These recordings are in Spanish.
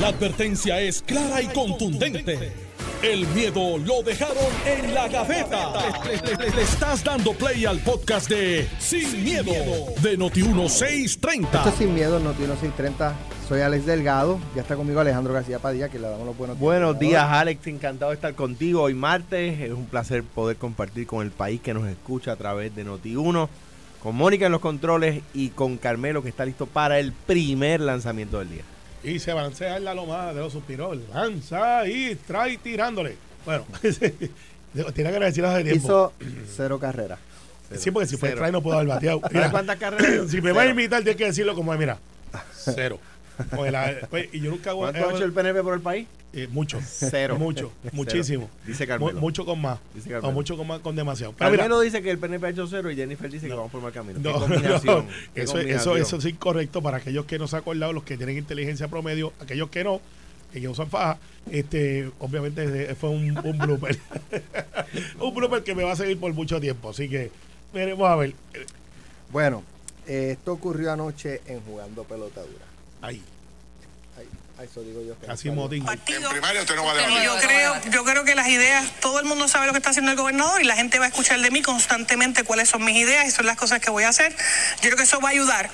La advertencia es clara y contundente. El miedo lo dejaron en la gaveta. Le, le- le estás dando play al podcast de Sin, miedo, de Noti1630. Esto es Sin Miedo, Notino 630. Soy Alex Delgado. Ya está conmigo Alejandro García Padilla, que le damos los buenos días. Buenos días, Alex. Encantado de estar contigo hoy martes. Es un placer poder compartir con el país que nos escucha a través de Noti1, con Mónica en los controles y con Carmelo que está listo para el primer lanzamiento del día. Y se balancea en la loma de los suspiros. Lanza y trae tirándole. Bueno, tiene que decir hace tiempo. Hizo cero carreras. sí, porque si fue trae no puedo haber bateado. ¿Sabes cuántas carreras? si me vas a imitar, tienes que decirlo como es, mira. Cero. La- pues, y yo nunca hago ¿Cuánto ha hecho el PNP por el país? eh, mucho. Cero. Mucho. Muchísimo. Dice Mu- Carmelo. mucho con más. Dice O Carmelo. mucho con más con demasiado. Pero mira, Carmelo dice que el PNP ha hecho cero y Jennifer dice que vamos por mal camino. ¿Qué No, combinación? no. ¿Qué Eso, combinación? eso, eso es incorrecto para aquellos que no se han acordado, los que tienen inteligencia promedio, aquellos que no, que usan faja. Este, obviamente fue un, un blooper. un blooper que me va a seguir por mucho tiempo. Así que veremos a ver. Bueno, eh, esto ocurrió anoche en Jugando Pelotadura. Ahí, Ay, ay, eso digo yo. que casi no motín. partido. primaria usted no va a debatir. yo creo, yo creo que las ideas, todo el mundo sabe lo que está haciendo el gobernador y la gente va a escuchar de mí constantemente cuáles son mis ideas y son las cosas que voy a hacer. Yo creo que eso va a ayudar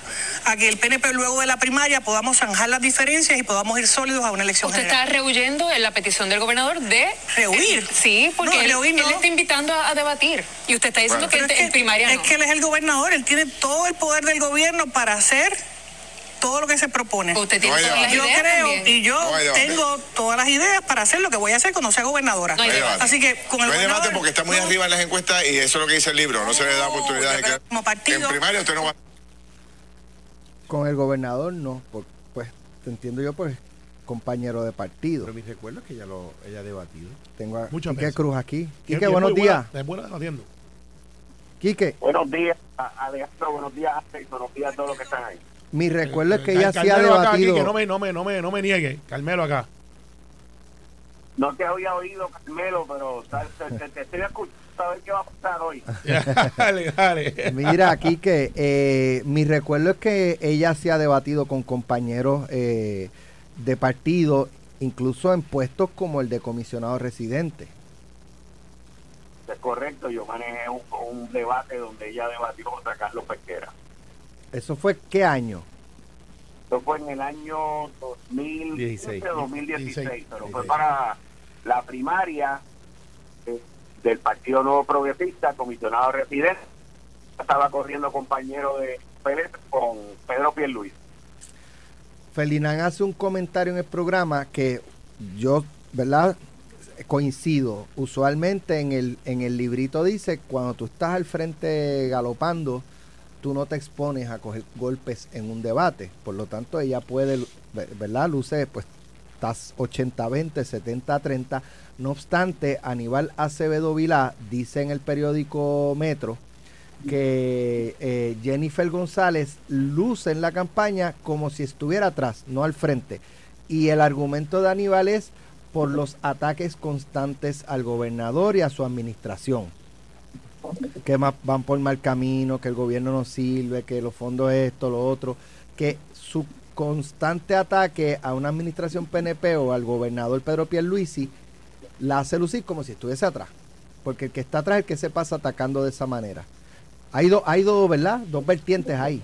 a que el PNP luego de la primaria podamos zanjar las diferencias y podamos ir sólidos a una elección Usted general. está rehuyendo en la petición del gobernador de ¿Rehuir? Sí, porque No, él, rehuir él no. está invitando a, a debatir. Y usted está diciendo que es en, en primaria es no. que él es el gobernador, él tiene todo el poder del gobierno para hacer todo lo que se propone. Usted tiene todas las Yo ideas creo también. y yo No debate. tengo todas las ideas para hacer lo que voy a hacer cuando sea gobernadora. No hay debate. Así que con el No hay debate gobernador, porque está muy no, arriba en las encuestas y eso es lo que dice el libro. No se le da oportunidad de que. como partido- En primaria usted no va. Con el gobernador no, por- pues te entiendo yo, pues compañero de partido. Pero mis recuerdos es que ella, lo, ella ha debatido. Tengo a Muchas Quique veces. Cruz aquí. Que- Quique, que es buenos días. buena- Es buena debatiendo. Quique, Buenos días, a- Alejandro. Buenos días, Alex. Buenos días a todos los que están ahí. Mi recuerdo es que ella sí ha Carmelo acá, debatido. Quique, no me, no, me, no, me, no me niegue. Carmelo acá. No te había oído, Carmelo, pero te, te- te estoy escuchando a ver qué va a pasar hoy. dale, dale. Mira, Quique, eh, mi recuerdo es que ella se ha debatido con compañeros eh, de partido, incluso en puestos como el de comisionado residente. Es correcto, yo manejé un, un debate donde ella debatió contra Carlos Pesquera. ¿Eso fue qué año? Eso fue en el año 2016, 16. 2016, pero fue 16. para la primaria eh, del Partido Nuevo Progresista, comisionado residente. Estaba corriendo compañero de Pérez con Pedro Pierluis. Ferdinand hace un comentario en el programa que yo, ¿verdad? Coincido. Usualmente en el, en el librito dice, cuando tú estás al frente galopando, tú no te expones a coger golpes en un debate. Por lo tanto, ella puede, ¿verdad? Luce, pues, estás 80-20, 70-30. No obstante, Aníbal Acevedo Vilá dice en el periódico Metro que eh, Jennifer González luce en la campaña como si estuviera atrás, no al frente. Y el argumento de Aníbal es por los ataques constantes al gobernador y a su administración. Que ma- van por mal camino, que el gobierno no sirve, que los fondos esto, lo otro. Que su constante ataque a una administración PNP o al gobernador Pedro Pierluisi la hace lucir como si estuviese atrás. Porque el que está atrás es el que se pasa atacando de esa manera. Hay, do- hay dos, ¿verdad? Dos vertientes ahí.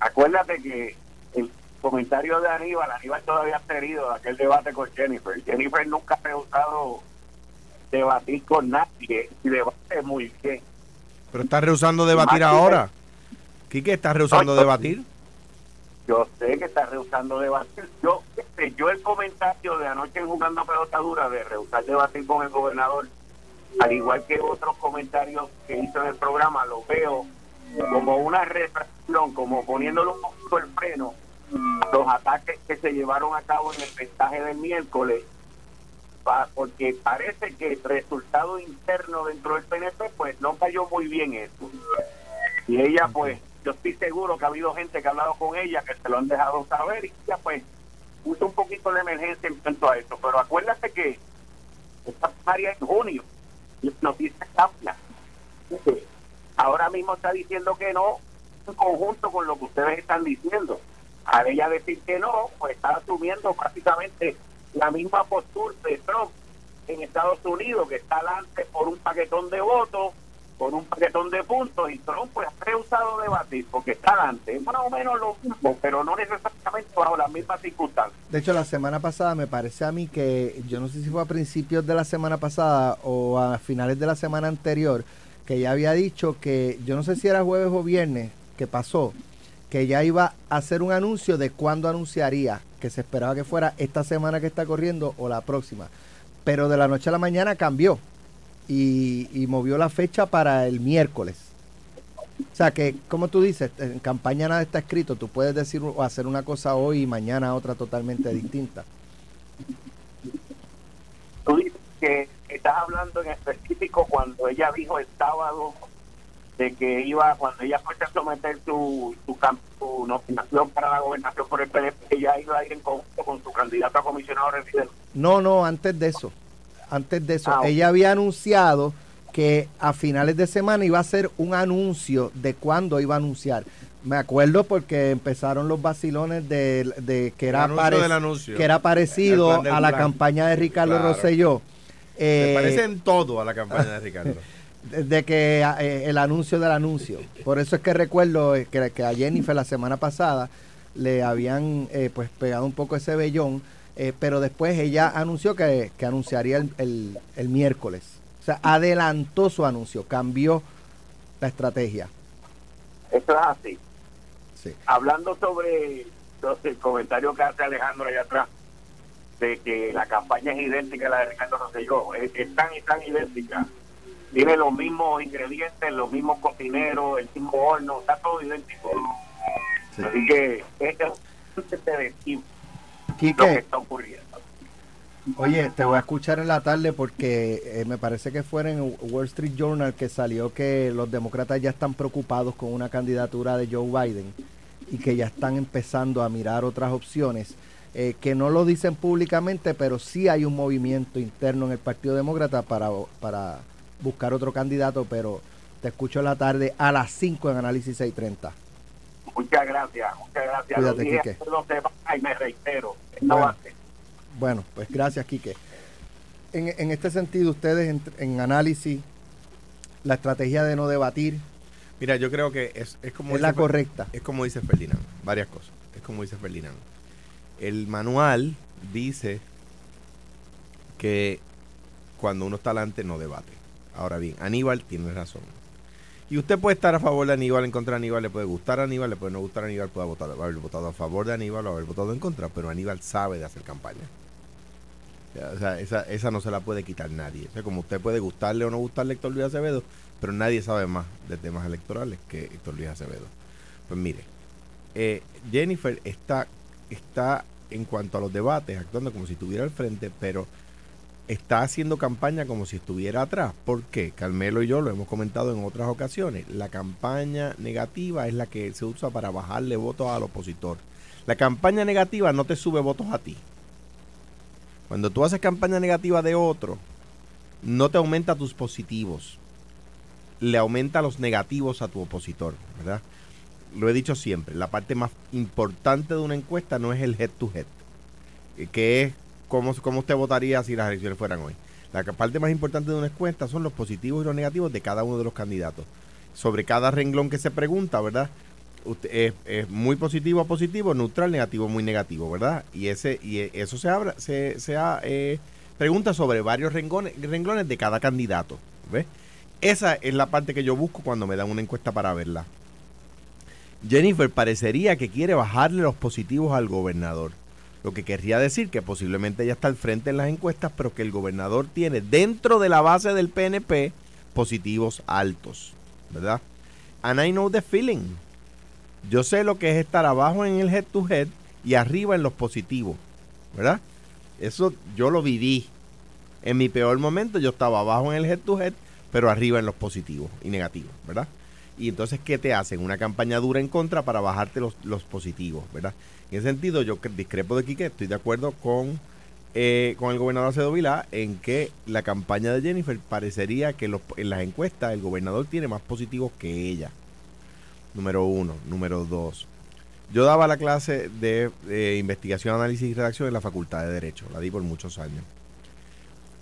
Acuérdate que el comentario de Aníbal, Aníbal todavía ha herido de aquel debate con Jennifer. Jennifer nunca ha rehusado debatir con nadie y debate muy bien. Pero está rehusando debatir Más ahora. Quique está rehusando No, debatir. Yo sé que está rehusando debatir. Yo, este, yo el comentario de anoche en Jugando Pelota Dura de rehusar debatir con el gobernador, al igual que otros comentarios que hizo en el programa, lo veo como una retracción, como poniéndole un poquito el freno los ataques que se llevaron a cabo en el mensaje del miércoles, pa- porque parece que el resultado interno dentro del PNP pues no cayó muy bien eso. Y ella pues, yo estoy seguro que ha habido gente que ha hablado con ella, que se lo han dejado saber y ella pues puso un poquito de emergencia en cuanto a eso. Pero acuérdate que esta primaria en junio, y la noticia cambia. Ahora mismo está diciendo que no, en conjunto con lo que ustedes están diciendo. Al ella decir que no, pues está asumiendo prácticamente la misma postura de Trump en Estados Unidos, que está adelante por un paquetón de votos, por un paquetón de puntos, y Trump pues ha rehusado debatir porque está adelante. Es más o menos lo mismo, pero no necesariamente bajo las mismas circunstancias. De hecho, la semana pasada me parece a mí que, yo no sé si fue a principios de la semana pasada o a finales de la semana anterior, que ya había dicho que, yo no sé si era jueves o viernes, que pasó, que ya iba a hacer un anuncio de cuándo anunciaría, que se esperaba que fuera esta semana que está corriendo o la próxima. Pero de la noche a la mañana cambió y, y movió la fecha para el miércoles. O sea que, como tú dices, en campaña nada está escrito. Tú puedes decir o hacer una cosa hoy y mañana otra totalmente distinta. Tú dices que estás hablando en específico cuando ella dijo el sábado de que iba, cuando ella fue a someter su, su, cam- su nominación para la gobernación por el PDP, ella iba a ir en conjunto con su candidato a comisionado residente. No, no, antes de eso. Antes de eso. Ah. Ella había anunciado que a finales de semana iba a hacer un anuncio de cuándo iba a anunciar. Me acuerdo porque empezaron los vacilones de, de que, era parec- que era parecido a la campaña de Ricardo Claro. Rosselló. Se Eh, parece en todo a la campaña de Ricardo. De, que eh, el anuncio del anuncio. Por eso es que recuerdo eh, que, que a Jennifer la semana pasada le habían eh, pues pegado un poco ese vellón, eh, pero después ella anunció que, que anunciaría el, el- el miércoles. O sea, adelantó su anuncio, cambió la estrategia. Eso es así. Sí. Hablando sobre, sobre el comentario que hace Alejandro allá atrás, de que la campaña es idéntica a la de Ricardo Rosselló, es, es tan y tan idéntica. Tiene los mismos ingredientes, los mismos cocineros, el mismo horno, está todo idéntico. Sí. Así que es un lo que está ocurriendo. oye, te voy a escuchar en la tarde porque eh, me parece que fue en Wall Street Journal que salió que los demócratas ya están preocupados con una candidatura de Joe Biden y que ya están empezando a mirar otras opciones, eh, que no lo dicen públicamente, pero sí hay un movimiento interno en el Partido Demócrata para, para buscar otro candidato, pero te escucho en la tarde a las 5 en Análisis 630. Muchas gracias, muchas gracias. Cuídate, Quique. y me reitero. Bueno. Bueno, pues gracias, Quique. En, en este sentido, ustedes en, en análisis, la estrategia de no debatir Mira, yo creo que es, es como es la dice- correcta. Es como dice Ferdinand, varias cosas. Es como dice Ferdinand. El manual dice que cuando uno está adelante no debate. Ahora bien, Aníbal tiene razón. Y usted puede estar a favor de Aníbal, en contra de Aníbal, le puede gustar a Aníbal, le puede no gustar a Aníbal, puede votar, haber votado a favor de Aníbal o haber votado en contra, pero Aníbal sabe de hacer campaña. O sea, esa, esa no se la puede quitar nadie. O sea, como usted puede gustarle o no gustarle a Héctor Luis Acevedo, pero nadie sabe más de temas electorales que Héctor Luis Acevedo. Pues mire, eh, Jennifer está, está en cuanto a los debates actuando como si estuviera al frente, pero está haciendo campaña como si estuviera atrás. ¿Por qué? Carmelo y yo lo hemos comentado en otras ocasiones. La campaña negativa es la que se usa para bajarle votos al opositor. La campaña negativa no te sube votos a ti. Cuando tú haces campaña negativa de otro, no te aumenta tus positivos. Le aumenta los negativos a tu opositor, ¿verdad? Lo he dicho siempre, la parte más importante de una encuesta no es el head to head, eh, que es cómo, cómo usted votaría si las elecciones fueran hoy. La parte más importante de una encuesta son los positivos y los negativos de cada uno de los candidatos. Sobre cada renglón que se pregunta, ¿verdad? Es, es muy positivo positivo, neutral, negativo, muy negativo, ¿verdad? Y ese y eh, eso se abra, se, se eh, pregunta sobre varios renglones, renglones de cada candidato, ¿ves? Esa es la parte que yo busco cuando me dan una encuesta para verla. Jennifer parecería que quiere bajarle los positivos al gobernador. Lo que querría decir que posiblemente ella está al frente en las encuestas, pero que el gobernador tiene dentro de la base del PNP positivos altos, ¿verdad? And I know the feeling. Yo sé lo que es estar abajo en el head to head y arriba en los positivos, ¿verdad? Eso yo lo viví. En mi peor momento yo estaba abajo en el head to head, pero arriba en los positivos y negativos, ¿verdad? Y entonces, ¿qué te hacen? Una campaña dura en contra para bajarte los, los positivos, ¿verdad? En ese sentido, yo cre- discrepo de Quique, estoy de acuerdo con, eh, con el gobernador Acedo Vilá en que la campaña de Jennifer parecería que en las encuestas el gobernador tiene más positivos que ella. Número uno. Número dos. Yo daba la clase de, de investigación, análisis y redacción en la Facultad de Derecho. La di por muchos años.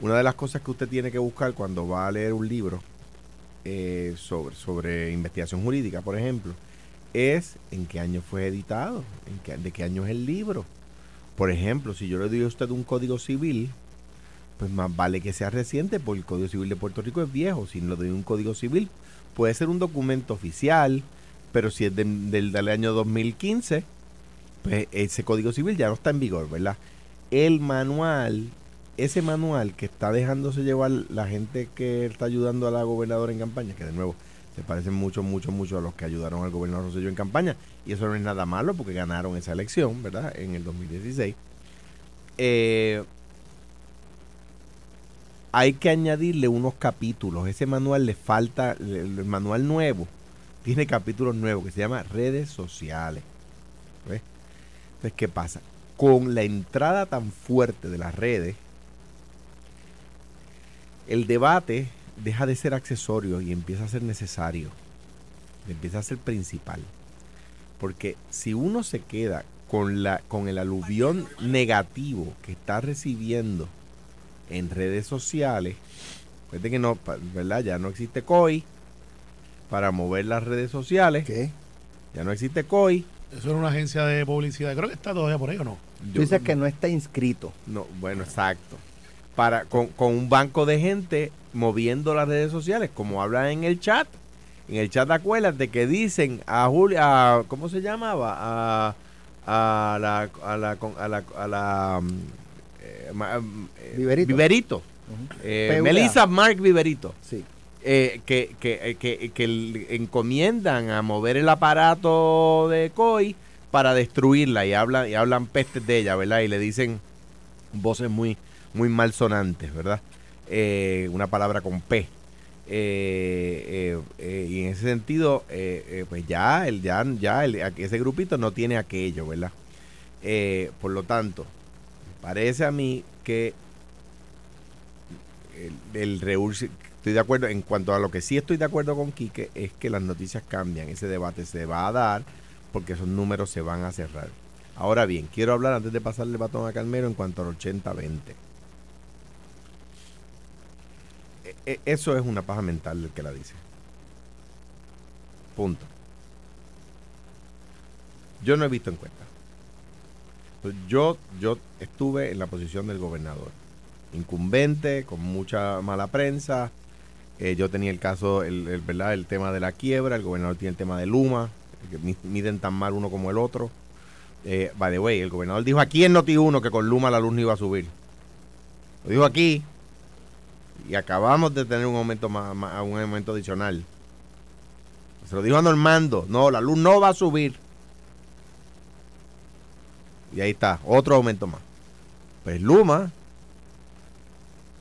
Una de las cosas que usted tiene que buscar cuando va a leer un libro eh, sobre, sobre investigación jurídica, por ejemplo, es en qué año fue editado, en qué, de qué año es el libro. Por ejemplo, si yo le doy a usted un código civil, pues más vale que sea reciente, porque el Código Civil de Puerto Rico es viejo. Si le doy un código civil, puede ser un documento oficial, pero si es de- del, del año 2015, pues ese Código Civil ya no está en vigor, ¿verdad? El manual, ese manual que está dejándose llevar la gente que está ayudando a la gobernadora en campaña, que de nuevo se parecen mucho, mucho, mucho a los que ayudaron al gobernador Rosselló en campaña, y eso no es nada malo porque ganaron esa elección, ¿verdad? En el 2016. Eh, hay que añadirle unos capítulos. Ese manual le falta, el, manual nuevo tiene capítulos nuevos que se llama redes sociales. ¿Ves? Entonces, ¿qué pasa? Con la entrada tan fuerte de las redes, el debate deja de ser accesorio y empieza a ser necesario. Empieza a ser principal. Porque si uno se queda con, la, con el aluvión negativo que está recibiendo en redes sociales, fíjate que no, ¿verdad? Ya no existe COI para mover las redes sociales. ¿Qué? Ya no existe COI. Eso era una agencia de publicidad. Creo que está todavía por ahí o no. Tú Yo- dices que no está inscrito. No, bueno, exacto. Para, con, con un banco de gente moviendo las redes sociales, como hablan en el chat. En el chat, acuérdate que dicen a Julia, ¿cómo se llamaba? A, a la, a la, a la, a la, mm, eh, mm, eh, Viverito. Viverito. Eh. Melissa Mark Viverito. Sí. que, que, que, que encomiendan a mover el aparato de COI para destruirla y hablan, y hablan pestes de ella, ¿verdad? Y le dicen voces muy, muy malsonantes, ¿verdad? Eh, una palabra con P. Eh, eh, y en ese sentido, pues ya, el, ya, ya ese grupito no tiene aquello, ¿verdad? Por lo tanto, parece a mí que el, estoy de acuerdo en cuanto a lo que sí estoy de acuerdo con Quique es que las noticias cambian, ese debate se va a dar porque esos números se van a cerrar. Ahora bien, quiero hablar antes de pasarle el batón a Calmero en cuanto al 80-20. E- e- Eso es una paja mental el que la dice. Punto. Yo no he visto encuestas. Pues Yo, yo estuve en la posición del gobernador incumbente, con mucha mala prensa. Eh, yo tenía el caso, el, ¿verdad? el tema de la quiebra, el gobernador tiene el tema de Luma, que mi- miden tan mal uno como el otro. Eh, by the way, el gobernador dijo aquí en Noti1 que con Luma la luz no iba a subir. Lo dijo aquí y acabamos de tener un aumento más, un aumento adicional. Se lo dijo a Normando, no, la luz no va a subir. Y ahí está, otro aumento más. Pues Luma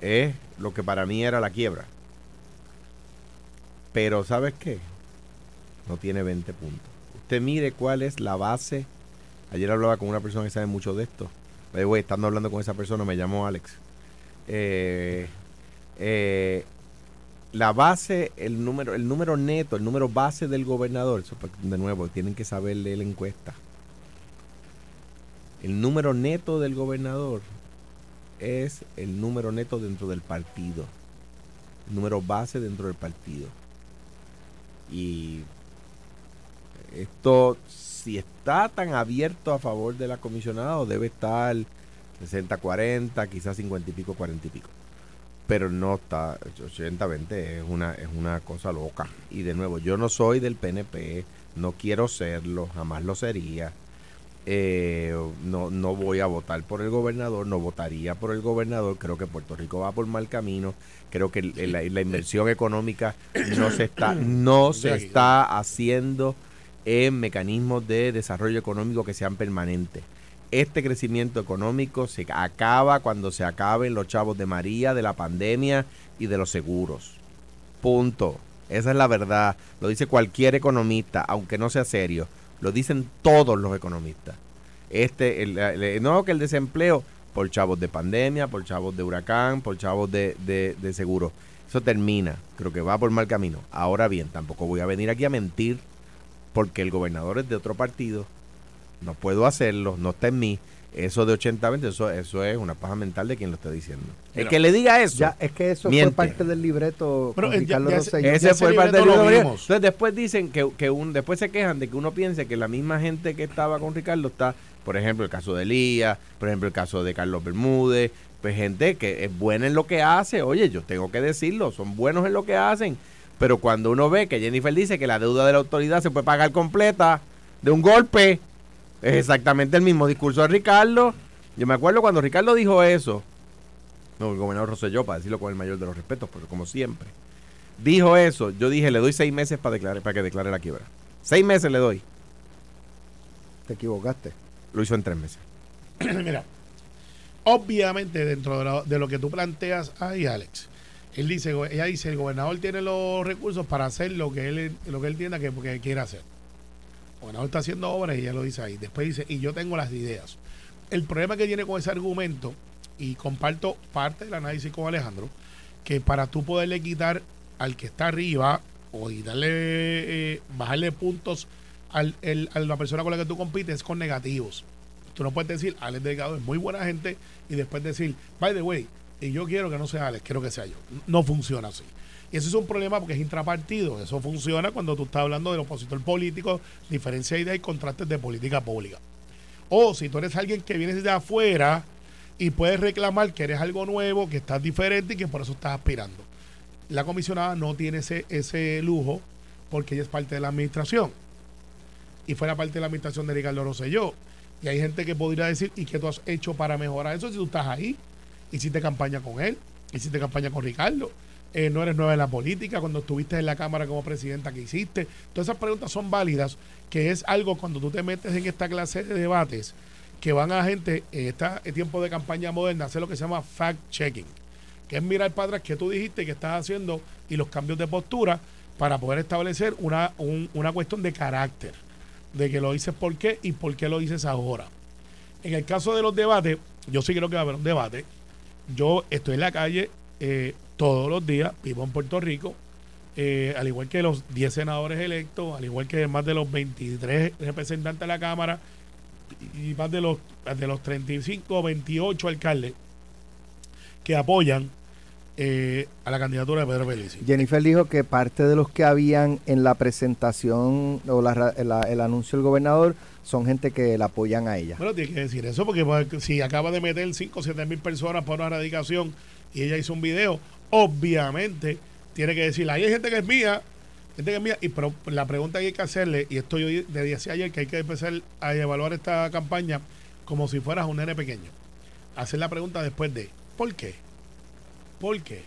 es lo que para mí era la quiebra. Pero ¿sabes qué? No tiene 20 puntos. Usted mire cuál es la base. Ayer hablaba con una persona que sabe mucho de esto. The way, estando hablando con esa persona, me llamó Alex. Eh, eh, la base, el número, el número neto, el número base del gobernador, de nuevo, tienen que saber leer la encuesta. El número neto del gobernador es el número neto dentro del partido. El número base dentro del partido. Y esto, si está tan abierto a favor de la comisionada, debe estar 60-40, quizás 50 y pico, 40 y pico. Pero no está 80-20, es una, es una cosa loca. Y de nuevo, yo no soy del PNP, no quiero serlo, jamás lo sería. Eh, no, no voy a votar por el gobernador, no votaría por el gobernador, creo que Puerto Rico va por mal camino, creo que la, la inversión económica no se está, no se está haciendo en mecanismos de desarrollo económico que sean permanentes. Este crecimiento económico se acaba cuando se acaben los chavos de María, de la pandemia y de los seguros. Punto. Esa es la verdad. Lo dice cualquier economista, aunque no sea serio. Lo dicen todos los economistas. Este, el- no que el desempleo por chavos de pandemia, por chavos de huracán, por chavos de, de, de. Eso termina. Creo que va por mal camino. Ahora bien, tampoco voy a venir aquí a mentir porque el gobernador es de otro partido no puedo hacerlo, no está en mí. Eso de 80-20, eso, eso es una paja mental de quien lo esté diciendo. El que le diga eso, Ya, es que eso Miente. fue parte del libreto Pero, con eh, ya- Ricardo ya- Rosselló. ya ese ese fue parte del libreto lo libro. vimos. Entonces después dicen que, que un, después se quejan de que uno piense que la misma gente que estaba con Ricardo está, por ejemplo, el caso de Elías, por ejemplo, el caso de Carlos Bermúdez, pues gente que es buena en lo que hace, oye, yo tengo que decirlo, son buenos en lo que hacen, pero cuando uno ve que Jennifer dice que la deuda de la autoridad se puede pagar completa de un golpe, es exactamente el mismo discurso de Ricardo. Yo me acuerdo cuando Ricardo dijo eso, no, el gobernador Rosselló, para decirlo con el mayor de los respetos, pero como siempre, dijo eso, yo dije, le doy seis meses para, declarar, para que declare la quiebra. Seis meses le doy. Te equivocaste. Lo hizo en tres meses. Mira, obviamente dentro de lo, de lo que tú planteas ahí, Alex, él dice, ella dice, el gobernador tiene los recursos para hacer lo que él, lo que él entienda que, que quiere hacer. Gobernador está haciendo obras y ella lo dice ahí. Después dice, y yo tengo las ideas. El problema que tiene con ese argumento, y comparto parte del análisis con Alejandro, que para tú poderle quitar al que está arriba o y darle, eh, bajarle puntos al, el- a la persona con la que tú compites es con negativos. Tú no puedes decir, Alex Delgado es muy buena gente y después decir, by the way, y yo quiero que no sea Alex, quiero que sea yo. No funciona así. Y eso es un problema porque es intrapartido. Eso funciona cuando tú estás hablando del opositor político, diferencia de idea y contrastes de política pública. O si tú eres alguien que vienes de afuera y puedes reclamar que eres algo nuevo, que estás diferente y que por eso estás aspirando. La comisionada no tiene ese, ese lujo porque ella es parte de la administración. Y fuera parte de la administración de Ricardo Rosselló. Y hay gente que podría decir, ¿y qué tú has hecho para mejorar eso si tú estás ahí? Hiciste campaña con él, hiciste campaña con Ricardo. Eh, no eres nueva en la política, cuando estuviste en la Cámara como presidenta que hiciste. Todas esas preguntas son válidas, que es algo cuando tú te metes en esta clase de debates que van a gente en este tiempo de campaña moderna hacer lo que se llama fact-checking, que es mirar para atrás qué tú dijiste que estás haciendo y los cambios de postura para poder establecer una, un- una cuestión de carácter, de que lo dices por qué y por qué lo dices ahora. En el caso de los debates, yo sí creo que va a haber un debate. Yo estoy en la calle eh, todos los días, vivo en Puerto Rico, eh, al igual que los 10 senadores electos, al igual que más de los 23 representantes de la Cámara y más de los, de los 35 o 28 alcaldes que apoyan eh, a la candidatura de Pedro Felici. Jennifer dijo que parte de los que habían en la presentación o la el anuncio del gobernador son gente que la apoyan a ella. Bueno, tiene que decir eso porque pues, si acaba de meter 5 o 7 mil personas por una erradicación y ella hizo un video, obviamente tiene que decir, ahí hay gente que es mía, gente que es mía, y pero la pregunta que hay que hacerle, y esto yo le decía ayer que hay que empezar a evaluar esta campaña como si fueras un nene pequeño. Hacer la pregunta después de, ¿por qué? ¿Por qué?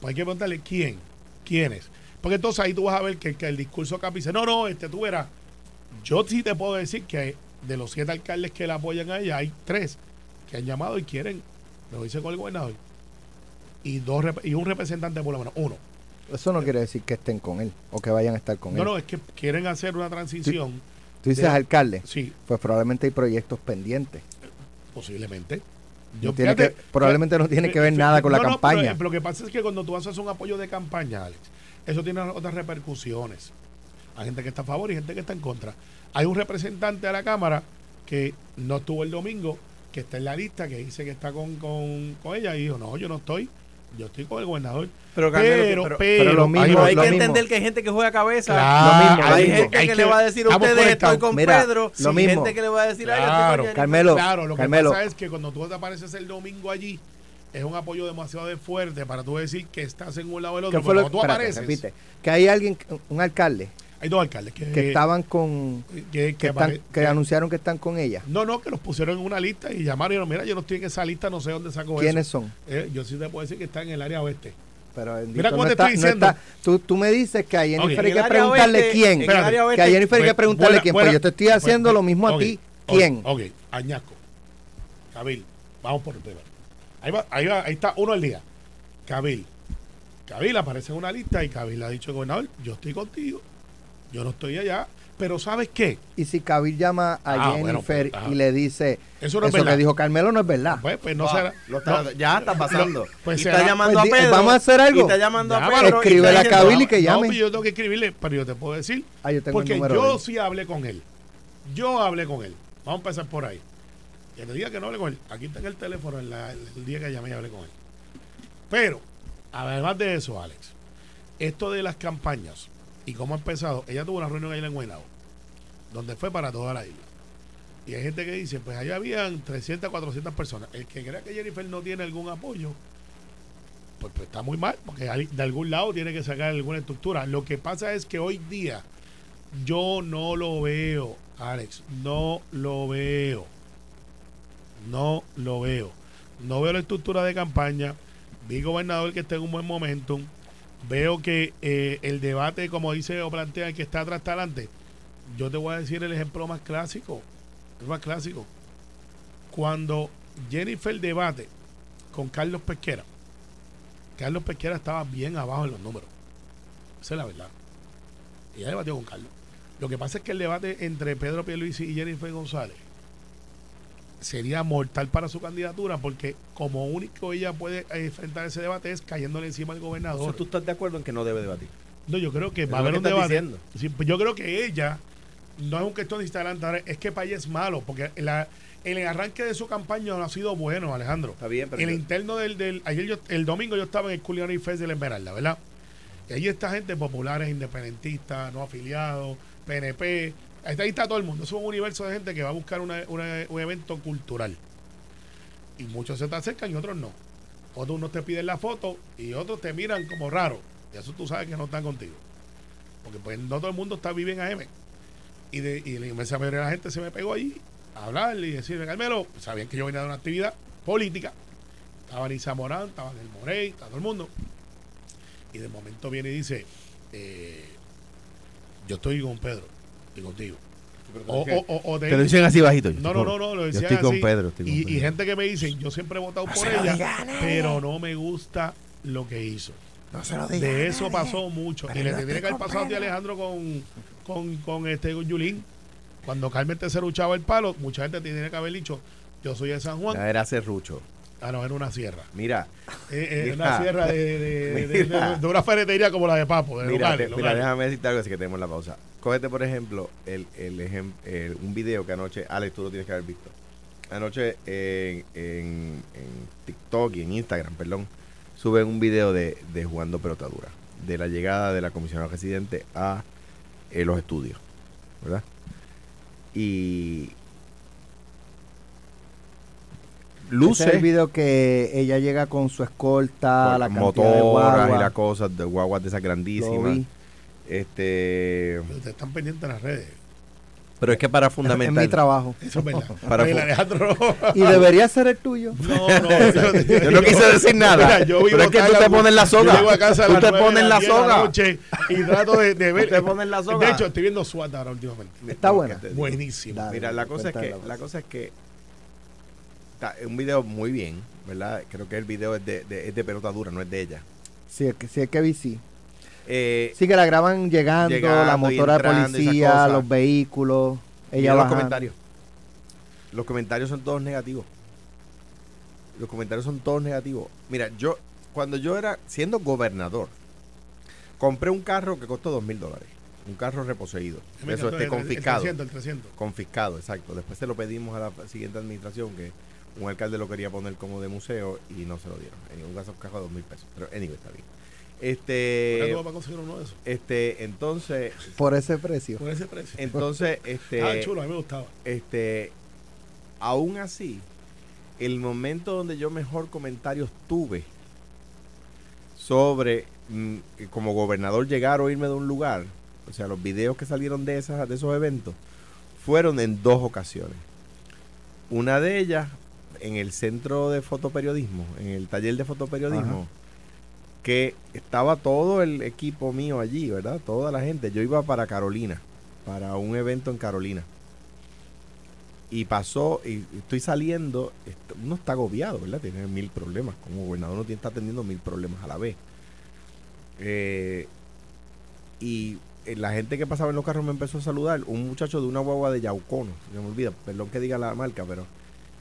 Pues hay que preguntarle quién, quiénes. Porque entonces ahí tú vas a ver que, que el discurso acá dice, no, no, este tú verás. Yo sí te puedo decir que de los siete alcaldes que la apoyan a ella, hay tres que han llamado y quieren, lo dice con el gobernador, y, dos, y un representante por lo menos, uno. Eso no quiere decir que estén con él o que vayan a estar con No, él. no, es que quieren hacer una transición. Tú dices de- alcalde, Sí, pues probablemente hay proyectos pendientes. posiblemente. No tiene que- probablemente no tiene que ver nada con la no, no, campaña. pero, eh, lo que pasa es que cuando tú haces un apoyo de campaña, Alex, eso tiene otras repercusiones. Hay gente que está a favor y gente que está en contra. Hay un representante de la Cámara que no estuvo el domingo, que está en la lista, que dice que está con, con, con ella y dijo, no, yo no estoy, yo estoy con el gobernador. Pero, pero, pero- lo hay- mismo, hay lo que mismo. entender que hay gente que juega cabeza. Claro, Lo mismo, lo hay gente hay que, que- le va a decir a ustedes estoy con Mira, Pedro. lo y mismo. gente que le va a decir Claro, Jennifer. Carmelo, Claro, lo que Carmelo. pasa es que cuando tú te apareces el domingo allí, es un apoyo demasiado de fuerte para tú decir que estás en un lado o el ¿Qué otro. Pero lo cuando tú espérate, apareces, repite, que hay alguien, un alcalde, hay dos alcaldes que, que estaban con, que, que, que están, apare- que que- anunciaron que están con ella. No, no, que los pusieron en una lista y llamaron y dijeron, mira, yo no estoy en esa lista, no sé dónde saco ¿Quiénes eso. son? Eh, yo sí te puedo decir que está en el área oeste. Pero bendito, Mira cómo no te está- estoy no diciendo. está- tú, tú me dices que a Jennifer Ok, hay que preguntarle oeste, quién. en el Espérate, que a Jennifer hay que preguntarle buena- quién. buena- pues yo te estoy haciendo lo mismo a ti. ¿Quién? Ok, Añasco. Cabil. Vamos por el primero. Ahí, va, ahí, va, ahí está uno al día. Cabil. Cabil aparece en una lista y Cabil le ha dicho al gobernador, yo estoy contigo, yo no estoy allá, pero ¿sabes qué? Y si Kabil llama a Ah, bueno, Jennifer pues, y le dice Eso no es eso que dijo Carmelo no es verdad. Pues, pues no Ah, será. lo está- no, ya está pasando. pues y será- está llamando Pues a Pedro. vamos a hacer algo. Y está llamando a Pedro. está a Cabil y que llame. pues yo tengo que escribirle, pero yo te puedo decir. Ah, yo tengo porque yo sí hablé con él. Yo hablé con él. Vamos a empezar por ahí. Que te diga que no hable con él. Aquí está en el teléfono en la- el día que llamé y hablé con él. Pero, además de eso, Alex, esto de las campañas y cómo ha empezado, ella tuvo una reunión ahí en Guaynabo, donde fue para toda la isla. Y hay gente que dice, pues allá habían 300, 400 personas. El que crea que Jennifer no tiene algún apoyo, pues, pues está muy mal, porque de algún lado tiene que sacar alguna estructura. Lo que pasa es que hoy día yo no lo veo, Alex, no lo veo. No lo veo. No veo la estructura de campaña. Vi gobernador que está en un buen momentum. Veo que eh, el debate, como dice o plantea, que está atrás adelante. Yo te voy a decir el ejemplo más clásico. El más clásico. Cuando Jennifer debate con Carlos Pesquera, Carlos Pesquera estaba bien abajo en los números. Esa es la verdad. Ella debatió con Carlos. Lo que pasa es que el debate entre Pedro Pierluisi y Jennifer González sería mortal para su candidatura porque como único ella puede eh, enfrentar ese debate es cayéndole encima al gobernador. ¿tú estás de acuerdo en que no debe debatir? No, yo creo que va a haber un debate. Sí, pues yo creo que ella no es un cuestión de instalante, ahora, es que ella es malo, porque la, el arranque de su campaña no ha sido bueno, Alejandro. Está bien, pero el yo- interno del, del ayer yo- el domingo yo estaba en el Culinary Fest de la Esmeralda, ¿verdad? Y ahí está gente populares, independentistas, no afiliados, PNP. Ahí está, ahí todo el mundo. Es un universo de gente que va a buscar una- un evento cultural. Y muchos se te acercan y otros no. Otros unos te piden la foto y otros te miran como raro. Y eso tú sabes que no están contigo. Porque pues no todo el mundo está vive en AM. Y, de, y la inmensa mayoría de la gente se me pegó allí a hablarle y decirle, Carmelo, sabían que yo venía de una actividad política. Estaba Nisa Morán, estaba el Morey, estaba todo el mundo. Y de momento viene y dice, eh, yo estoy con Pedro y contigo. O, o- o- o Te lo dicen así bajito. yo no, estoy no, con- no, no, lo Yo decían con así. Pedro. estoy con y, y Pedro. gente que me dicen, yo siempre he votado por ella, pero no me gusta lo que hizo. de eso pasó mucho. Y le tiene que haber pasado a Alejandro, con, con, con este con Yulín. Cuando Carmen te serruchaba el palo, mucha gente te tiene que haber dicho, yo soy de San Juan. Ya era serrucho. Ah, no, era una sierra. Mira, Eh, eh, Mira. una sierra de, de, de- Mira. de- de una ferretería como la de Papo. De mira, locales, te- mira, déjame decirte algo así que tenemos la pausa. Cógete, por ejemplo, el, el ejem- el- un video que anoche, Alex, tú lo tienes que haber visto. Anoche en, en- en TikTok y en Instagram, perdón, suben un video de, de jugando pelotadura, de la llegada de la comisionada residente a eh, los estudios, ¿verdad? Y luce Ese es el video que ella llega con su escolta, con la cantidad de motoras y las cosas de guaguas de esas grandísimas. Este, Ustedes están pendientes en las redes. pero es que para Es mi trabajo. Eso es verdad. Para Oye, Alejandro. Y debería ser el tuyo. No, no, yo, Yo no quise decir nada, Mira, yo vivo pero es que tú te pones la soga. Yo llego a casa a Tú te pones la soga. noche y trato de, de ver. Tú te pones la soga. De hecho, estoy viendo SWAT ahora últimamente. Está buena. te. Buenísimo. Dale. Mira, la cosa es que la la cosa. es que está, es un video muy bien, ¿verdad? Creo que el video es de, de- es de pelota dura, no es de ella. Sí, es que, sí, es que vi sí. Eh, Sí, que la graban llegando, Llegando la motora de policía, los vehículos. Ella los comentarios. Los comentarios son todos negativos. Los comentarios son todos negativos. Mira, yo, cuando yo era, siendo gobernador, compré un carro que costó dos mil dólares. Un carro reposeído. Me Eso este el- confiscado. El 300, el 300. Confiscado, exacto. Después se lo pedimos a la siguiente administración que un alcalde lo quería poner como de museo y no se lo dieron. En un gasto cajo de dos mil pesos. Pero anyway, está bien. ¿Cuánto Este, va para conseguir uno de esos? este, entonces, Por ese precio. Por ese precio. entonces, este, ah, chulo, a mí me gustaba. este, aún así, el momento donde yo mejor comentarios tuve sobre mm, como gobernador llegar o irme de un lugar, o sea, los videos que salieron de, esas, de esos eventos, fueron en dos ocasiones. Una de ellas en el centro de fotoperiodismo, en el taller de fotoperiodismo, que estaba todo el equipo mío allí, ¿verdad? Toda la gente. Yo iba para Carolina, para un evento en Carolina. Y pasó, y estoy saliendo, uno está agobiado, ¿verdad? Tiene mil problemas. Como gobernador uno está atendiendo mil problemas a la vez. Eh, y eh, la gente que pasaba en los carros me empezó a saludar. Un muchacho de una guagua de Yaucono, se me olvida, perdón que diga la marca, pero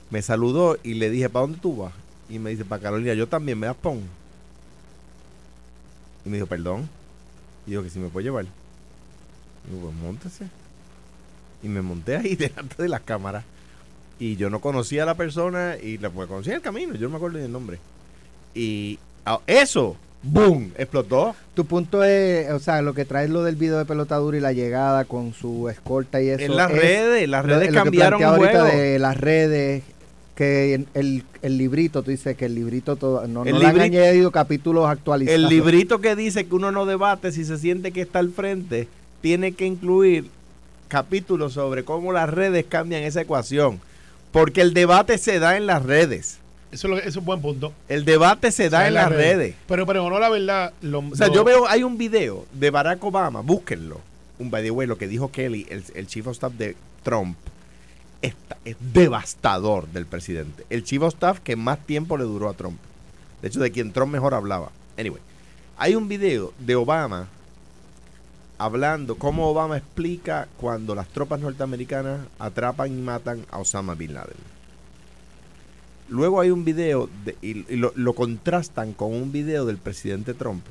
me saludó y le dije, ¿para dónde tú vas? Y me dice, para Carolina, yo también, ¿me das pon? Y me dijo, perdón. Y digo, que si me puede llevar. Y digo, pues móntese. Y me monté ahí delante de las cámaras. Y yo no conocía a la persona y la pues, conocía el camino, yo no me acuerdo ni el nombre. Y ah, eso, ¡boom! explotó. Tu punto es, o sea, lo que traes lo del video de pelotadura y la llegada con su escolta y eso. En las es redes, las lo- redes lo que cambiaron el ahorita juego. de las redes, que en- el, el librito, tú dices que el librito todo, no, El no le han añadido capítulos actualizados. El librito que dice que uno no debate si se siente que está al frente, tiene que incluir capítulos sobre cómo las redes cambian esa ecuación. Porque el debate se da en las redes. Eso es, eso un buen punto. El debate se da en las redes. Pero, pero no la verdad. Lo, O sea, lo- yo veo, hay un video de Barack Obama, búsquenlo. Un by the way, lo que dijo Kelly, el, el chief of staff de Trump, está- es devastador del presidente. El chief of staff que más tiempo le duró a Trump. De hecho, de quien Trump mejor hablaba. Anyway, hay un video de Obama hablando cómo Obama explica cuando las tropas norteamericanas atrapan y matan a Osama Bin Laden. Luego hay un video de- y, lo contrastan con un video del presidente Trump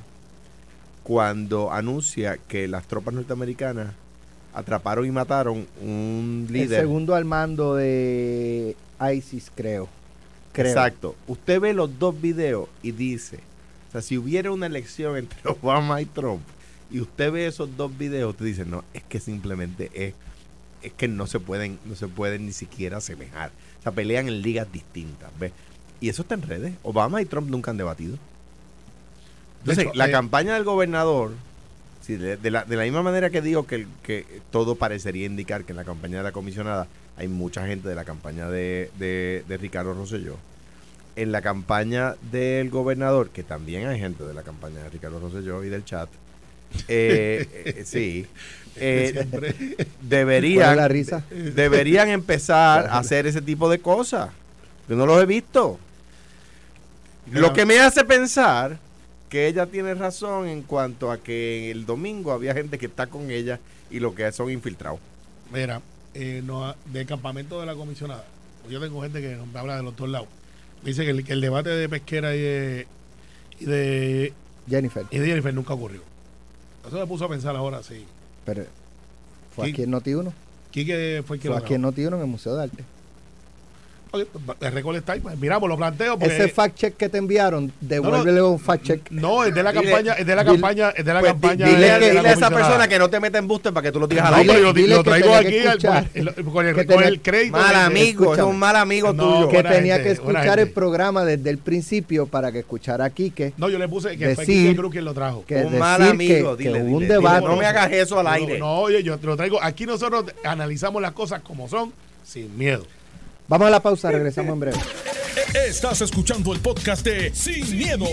cuando anuncia que las tropas norteamericanas atraparon y mataron un El líder. segundo al mando de ISIS, creo. creo. Exacto. Usted ve los dos videos y dice, o sea, si hubiera una elección entre Obama y Trump y usted ve esos dos videos, usted dice, no, es que simplemente es, es que no se pueden, no se pueden ni siquiera asemejar. O sea, pelean en ligas distintas, ¿ves? Y eso está en redes. Obama y Trump nunca han debatido. De Entonces, hecho, la eh, campaña del gobernador, sí, de, de la, de la misma manera que digo que, que todo parecería indicar que en la campaña de la comisionada hay mucha gente de la campaña de, de, de Ricardo Rosselló, en la campaña del gobernador, que también hay gente de la campaña de Ricardo Rosselló y del chat, eh, eh, sí, eh, deberían, deberían empezar a hacer ese tipo de cosas. Yo no los he visto. Lo que me hace pensar que ella tiene razón en cuanto a que el domingo había gente que está con ella y lo que son infiltrados. Mira, eh, no, del campamento de la comisionada, yo tengo gente que me habla de los dos lados. Dice que el, que el debate de pesquera y de, y de, Jennifer. y de Jennifer nunca ocurrió. Eso me puso a pensar ahora, sí. Pero fue ¿Quién? aquí en Noti1. Quique fue el que Fue lo aquí en trajo. Noti1 en el Museo de Arte. Ok, pues, el récord está ahí. Pues, miramos, lo planteo. Porque, Ese fact check que te enviaron, devuélvele un fact check. No, es de la Dile- campaña, es de la dile- campaña, es de la Pues, campaña. dile, de- de dile la a esa persona que no te meta embuste para que tú lo digas No, aire. pero yo Dile lo que traigo aquí al- escuchar. el- con, el, con crédito. Mal de- amigo, es un mal amigo No, tuyo. que tenía gente, que escuchar el programa desde el principio para que escuchara a Quique. No, yo le puse que fue Decir Quique Cruz quien lo trajo. que un mal amigo, que- dile, un debate. no me hagas eso al No, aire. No, oye, yo te lo traigo. Aquí nosotros analizamos las cosas como son, sin miedo. Vamos a la pausa, regresamos en breve. Estás escuchando el podcast de Sin, miedo,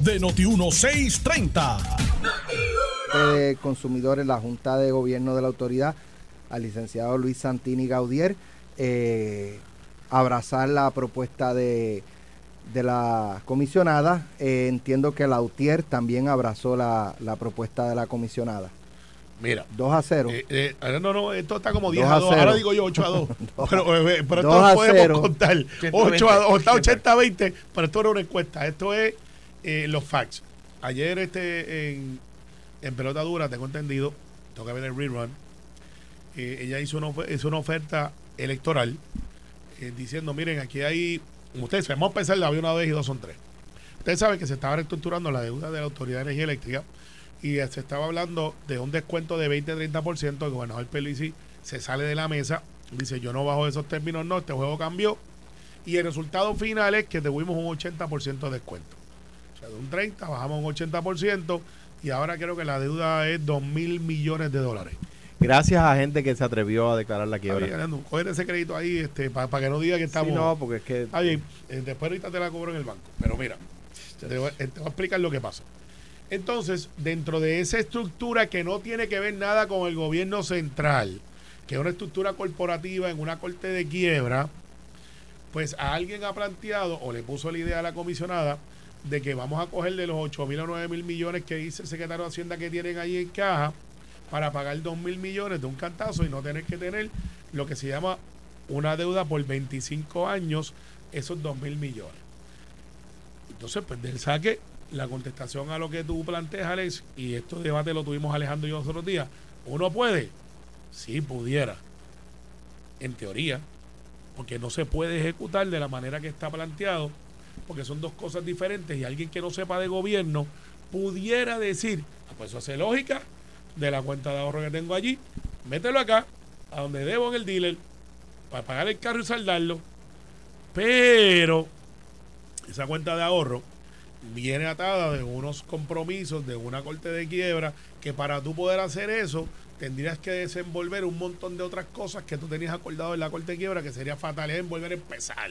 de Noti1630. de consumidores, la Junta de Gobierno de la Autoridad, al licenciado Luis Santini Gaudier, eh, abrazar la propuesta de, de la comisionada. Eh, entiendo que la UTIER también abrazó la, la propuesta de la comisionada. Mira. 2 a 0. eh, eh, ahora no, no, esto está como 10 Dos a a 2. cero. Ahora digo yo 8 a 2. pero, eh, pero Dos esto a podemos cero. contar. 8 a 2. Está 80 a 20, pero esto era una encuesta. Esto es eh, los facts. Ayer este en, en pelota dura, tengo entendido, tengo que ver el rerun. eh, ella hizo una, hizo una oferta electoral eh, diciendo, miren, aquí hay, ustedes vamos a pensar, había una vez y dos son tres. Ustedes saben que se estaba reestructurando la deuda de la Autoridad de Energía Eléctrica y se estaba hablando de un descuento de 20-30%. El gobernador Pelici se sale de la mesa, dice, yo no bajo esos términos, no, este juego cambió. Y el resultado final es que tuvimos un 80% de descuento. O sea, de un 30 bajamos un 80% y ahora creo que la deuda es 2 mil millones de dólares. Gracias a gente que se atrevió a declarar la quiebra. Ando, coger ese crédito ahí este, para que no diga que estamos... Sí, no, porque es que bien, eh, después ahorita te la cobro en el banco. Pero mira, te voy, eh, te voy a explicar lo que pasa. Entonces, dentro de esa estructura que no tiene que ver nada con el gobierno central, que es una estructura corporativa en una corte de quiebra, pues a alguien ha planteado o le puso la idea a la comisionada de que vamos a coger de los 8 mil o 9 mil millones que dice el secretario de Hacienda que tienen ahí en caja para pagar 2 mil millones de un cantazo y no tener que tener lo que se llama una deuda por 25 años, esos 2 mil millones. Entonces, pues del saque, la contestación a lo que tú planteas, Alex, y este debate lo tuvimos Alejandro y yo los otros días, ¿uno puede? Sí, pudiera. en teoría, porque no se puede ejecutar de la manera que está planteado, porque son dos cosas diferentes y alguien que no sepa de gobierno pudiera decir, "Ah, pues eso hace lógica de la cuenta de ahorro que tengo allí, mételo acá, a donde debo en el dealer, para pagar el carro y saldarlo, pero esa cuenta de ahorro viene atada de unos compromisos de una corte de quiebra que para tú poder hacer eso tendrías que desenvolver un montón de otras cosas que tú tenías acordado en la corte de quiebra que sería fatalidad en volver a empezar.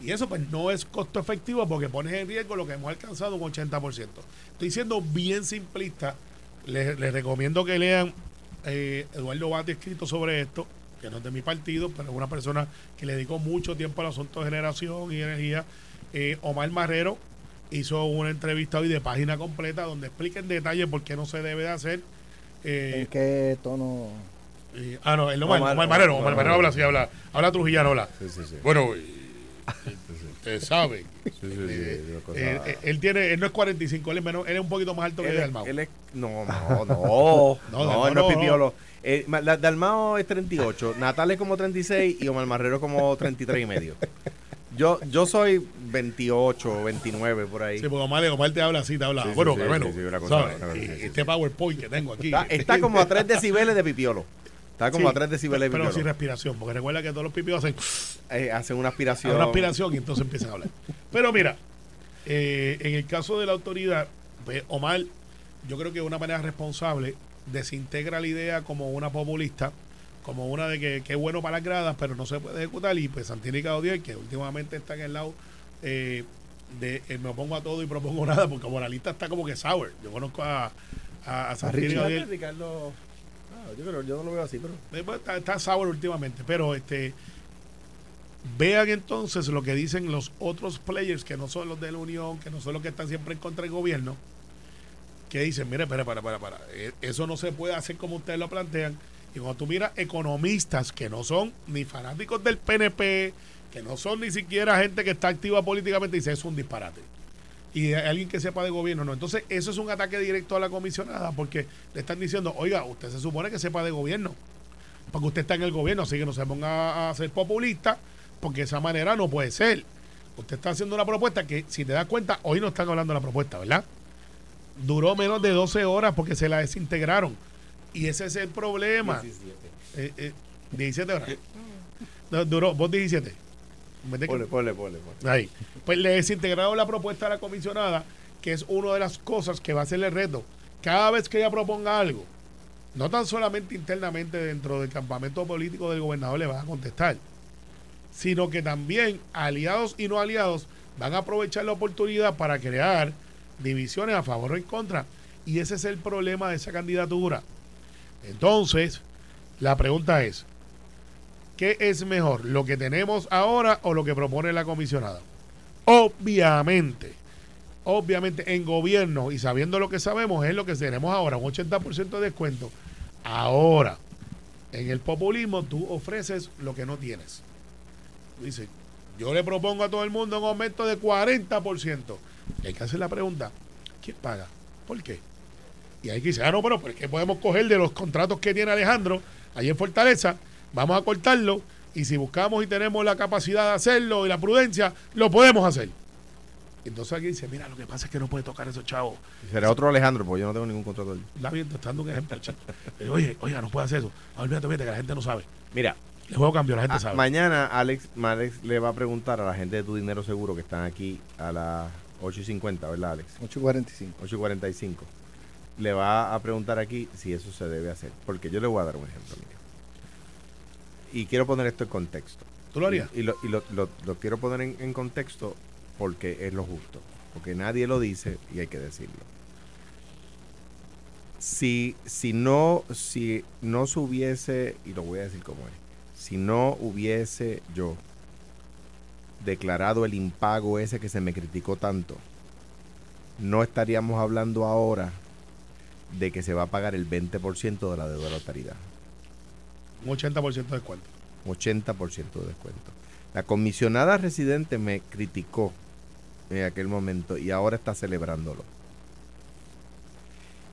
Y eso pues no es costo efectivo porque pones en riesgo lo que hemos alcanzado un 80%. Estoy siendo bien simplista. Les, recomiendo que lean eh, Eduardo Bati escrito sobre esto, que no es de mi partido, pero es una persona que le dedicó mucho tiempo al asunto de generación y energía. Eh, Omar Marrero hizo una entrevista hoy de página completa donde explica en detalle por qué no se debe de hacer. Eh, ¿En qué tono? eh, ah, no, el Omar, Omar- Omar Marrero. Omar Marrero habla así, habla, habla trujillano, habla. Sí, sí, sí. Bueno, y- ustedes saben. Sí, sí, sí, eh, cosa- eh, él tiene, él no es 45, él es, menos, él es un poquito más alto que Él es- Dalmau. él es- no, no, no, No, no, él no no, es pipiolo. Eh, Dalmao es 38, Natal es como 36 y Omar Marrero como 33 y medio. Yo, yo soy 28, 29 por ahí. Sí, porque Omar, Omar te habla así, te habla. Sí, sí, bueno, sí, bueno, este PowerPoint que tengo aquí. Está, está como a 3 decibeles de pipiolo. Está como a 3 decibeles de Pero pipiolo. sin respiración, porque recuerda que todos los pipios hacen Eh, hacen una aspiración. una aspiración y entonces empiezan a hablar. Pero mira, eh, en el caso de la autoridad, pues Omar, yo creo que de una manera responsable desintegra la idea como una populista, como una de que, que es bueno para las gradas, pero no se puede ejecutar. Y pues Santini Caudiel, que últimamente está en el lado eh, de eh, me opongo a todo y propongo nada, porque moralista está como que sour. Yo conozco a, a, a Santini. Ricardo. yo, creo- yo no lo veo así, pero. Eh, pues, Está, está sour últimamente, pero este vean entonces lo que dicen los otros players que no son los de la Unión, que no son los que están siempre en contra del gobierno, que dicen, mire, para, para, para, para, eh, eso no se puede hacer como ustedes lo plantean. Y cuando tú miras economistas que no son ni fanáticos del PNP, que no son ni siquiera gente que está activa políticamente, dice, es un disparate. Y alguien que sepa de gobierno, no. Entonces, eso es un ataque directo a la comisionada, porque le están diciendo, oiga, usted se supone que sepa de gobierno porque usted está en el gobierno, así que no se ponga a ser populista, porque de esa manera no puede ser. Usted está haciendo una propuesta que, si te das cuenta, hoy no están hablando de la propuesta, ¿verdad? Duró menos de 12 horas porque se la desintegraron. Y ese es el problema. Eh, eh, 17 horas. No, duró, vos 17. Vete que- Ponle, ponle, ponle. ponle. Ahí. Pues le desintegraron la propuesta a la comisionada, que es una de las cosas que va a ser el reto. Cada vez que ella proponga algo, no tan solamente internamente dentro del campamento político del gobernador le van a contestar, sino que también aliados y no aliados van a aprovechar la oportunidad para crear divisiones a favor o en contra. Y ese es el problema de esa candidatura. Entonces, la pregunta es, ¿qué es mejor? ¿Lo que tenemos ahora o lo que propone la comisionada? Obviamente, obviamente en gobierno y sabiendo lo que sabemos es lo que tenemos ahora, un 80% de descuento. Ahora, en el populismo tú ofreces lo que no tienes. Dice, yo le propongo a todo el mundo un aumento de 40%. Y hay que hacer la pregunta, ¿quién paga? ¿Por qué? Y que decir, ah, no, pero ¿por qué podemos coger de los contratos que tiene Alejandro ahí en Fortaleza? Vamos a cortarlo y si buscamos y tenemos la capacidad de hacerlo y la prudencia, lo podemos hacer. Entonces aquí dice, mira, lo que pasa es que no puede tocar esos chavos. Será otro Alejandro, porque yo no tengo ningún contrato. La viento está dando un ejemplo. chico. Oye, oiga, no puede hacer eso. Olvídate, olvídate, que la gente no sabe. Mira, El juego cambió, la gente ah, sabe. mañana Alex, Alex le va a preguntar a la gente de Tu Dinero Seguro que están aquí a las 8 y 50, ¿verdad, Alex? 8.45. 8 y 45. Le va a preguntar aquí si eso se debe hacer. Porque yo le voy a dar un ejemplo, mira. Y quiero poner esto en contexto. ¿Tú lo harías? Y, y lo, y lo- lo- lo quiero poner en, en contexto porque es lo justo. Porque nadie lo dice y hay que decirlo. Si, si no, si no se hubiese, y lo voy a decir como es, si no hubiese yo declarado el impago ese que se me criticó tanto, no estaríamos hablando ahora de que se va a pagar el 20% de la deuda de la autoridad. Un 80% de descuento. 80% de descuento. La comisionada residente me criticó en aquel momento y ahora está celebrándolo.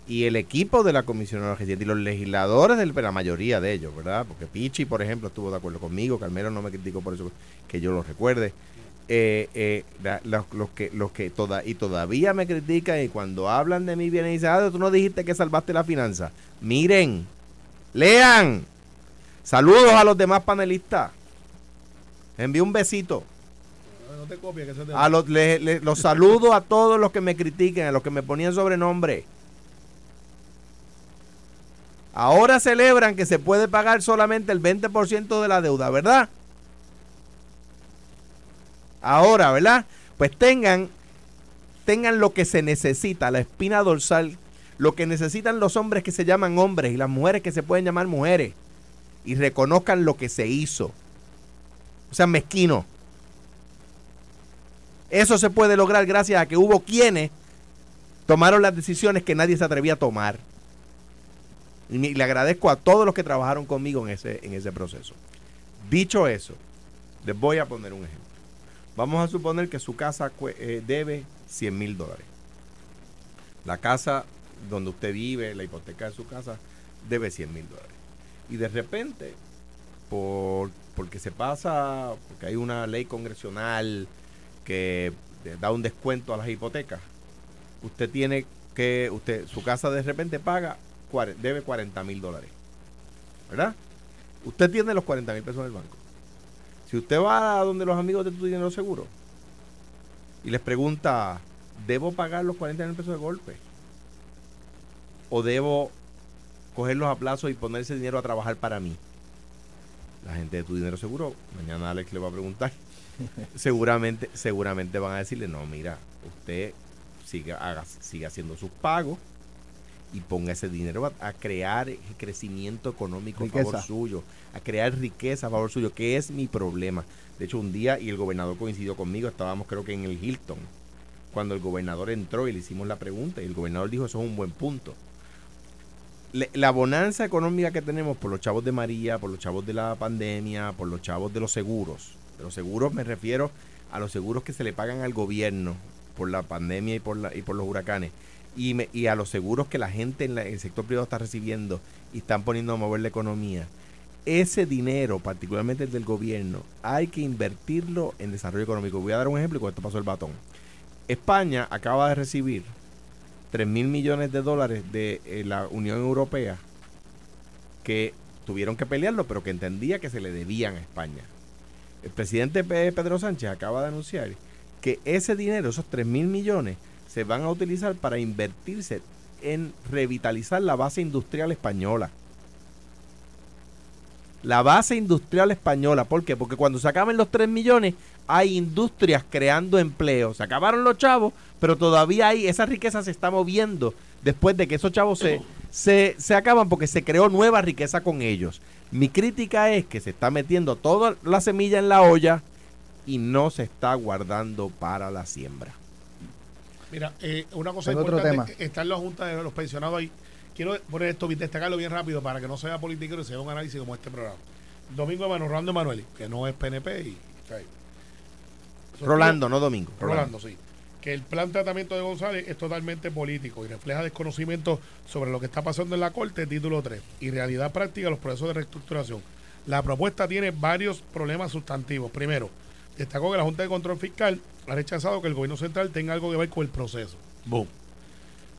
y el equipo de la comisión residente y los legisladores, del, la mayoría de ellos, ¿verdad? Porque Pichi, por ejemplo, estuvo de acuerdo conmigo, Carmelo no me criticó por eso, que yo lo recuerde. Eh, eh, la- los, los que, los que toda, y todavía me critican y cuando hablan de mi bien dicen, ah, tú no dijiste que salvaste la finanza. Miren, lean. Saludos a los demás panelistas. Envío un besito. No te copies, que eso es de- A los, le- le- los saludo a todos los que me critiquen, a los que me ponían sobrenombre. Ahora celebran que se puede pagar solamente el 20% de la deuda, ¿verdad? Ahora, ¿verdad? Pues tengan, tengan lo que se necesita, la espina dorsal, lo que necesitan los hombres que se llaman hombres y las mujeres que se pueden llamar mujeres. Y reconozcan lo que se hizo. O sea, mezquino. Eso se puede lograr gracias a que hubo quienes tomaron las decisiones que nadie se atrevía a tomar. Y le agradezco a todos los que trabajaron conmigo en ese, en ese proceso. Dicho eso, les voy a poner un ejemplo. Vamos a suponer que su casa eh, debe 100 mil dólares. La casa donde usted vive, la hipoteca de su casa, debe 100 mil dólares. Y de repente, por, porque se pasa, porque hay una ley congresional que da un descuento a las hipotecas, usted tiene que, usted, su casa de repente paga, debe 40 mil dólares. ¿Verdad? Usted tiene los 40 mil pesos en el banco. Si usted va a donde los amigos de tu dinero seguro y les pregunta, ¿debo pagar los 40 mil pesos de golpe? ¿O debo cogerlos a plazo y poner ese dinero a trabajar para mí? La gente de tu dinero seguro, mañana Alex le va a preguntar, seguramente, seguramente van a decirle, no, mira, usted siga, haga, siga haciendo sus pagos y ponga ese dinero a, a crear crecimiento económico a favor Riqueza. suyo, a crear riqueza a favor suyo, que es mi problema. De hecho, un día, y el gobernador coincidió conmigo, estábamos creo que en el Hilton, cuando el gobernador entró y le hicimos la pregunta, y el gobernador dijo, eso es un buen punto. Le- la bonanza económica que tenemos por los chavos de María, por los chavos de la pandemia, por los chavos de los seguros. De los seguros me refiero a los seguros que se le pagan al gobierno por la pandemia y por, la, y por los huracanes. Y, a los seguros que la gente en la- el sector privado está recibiendo y están poniendo a mover la economía. Ese dinero, particularmente el del gobierno, hay que invertirlo en desarrollo económico. Voy a dar un ejemplo y con esto pasó el batón. España acaba de recibir 3 mil millones de dólares de eh, la Unión Europea que tuvieron que pelearlo, pero que entendía que se le debían a España. El presidente Pe- Pedro Sánchez acaba de anunciar que ese dinero, esos 3 mil millones, se van a utilizar para invertirse en revitalizar la base industrial española. La base industrial española, ¿por qué? Porque cuando se acaben los 3 millones, hay industrias creando empleo. Se acabaron los chavos, pero todavía hay, esa riqueza se está moviendo después de que esos chavos se, se, se acaban porque se creó nueva riqueza con ellos. Mi crítica es que se está metiendo toda la semilla en la olla y no se está guardando para la siembra. Mira, eh, una cosa Tengo otro importante, tema. está en la Junta de los Pensionados ahí. Quiero poner esto, destacarlo bien rápido para que no sea político y sea un análisis como este programa. Domingo Emanuel, Rolando Emanuel, que no es PNP y está ahí. Rolando, no Domingo. Rolando, sí. Que el plan de tratamiento de González es totalmente político y refleja desconocimiento sobre lo que está pasando en la Corte, título 3, y realidad práctica de los procesos de reestructuración. La propuesta tiene varios problemas sustantivos. Primero, destacó que la Junta de Control Fiscal ha rechazado que el gobierno central tenga algo que ver con el proceso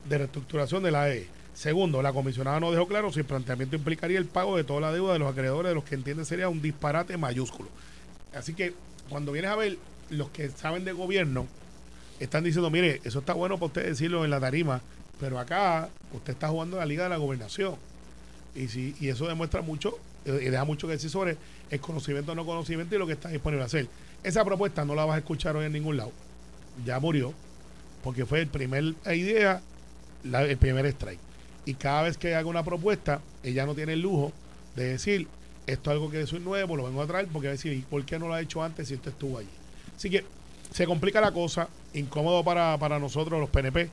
de reestructuración de la E. Segundo, la comisionada no dejó claro si el planteamiento implicaría el pago de toda la deuda de los acreedores de los que entiende sería un disparate mayúsculo. Así que cuando vienes a ver los que saben de gobierno, están diciendo, mire, eso está bueno para usted decirlo en la tarima, pero acá usted está jugando la liga de la gobernación. Y, si, y eso demuestra mucho eh, y deja mucho que decir sobre el conocimiento o no conocimiento y lo que está disponible a hacer. Esa propuesta no la vas a escuchar hoy en ningún lado. Ya murió, porque fue el primer idea, la- el primer strike. Y cada vez que haga una propuesta, ella no tiene el lujo de decir, esto es algo que es nuevo, lo vengo a traer, porque va a decir, ¿y por qué no lo ha hecho antes si usted estuvo allí? Así que se complica la cosa, incómodo para, para nosotros los PNP,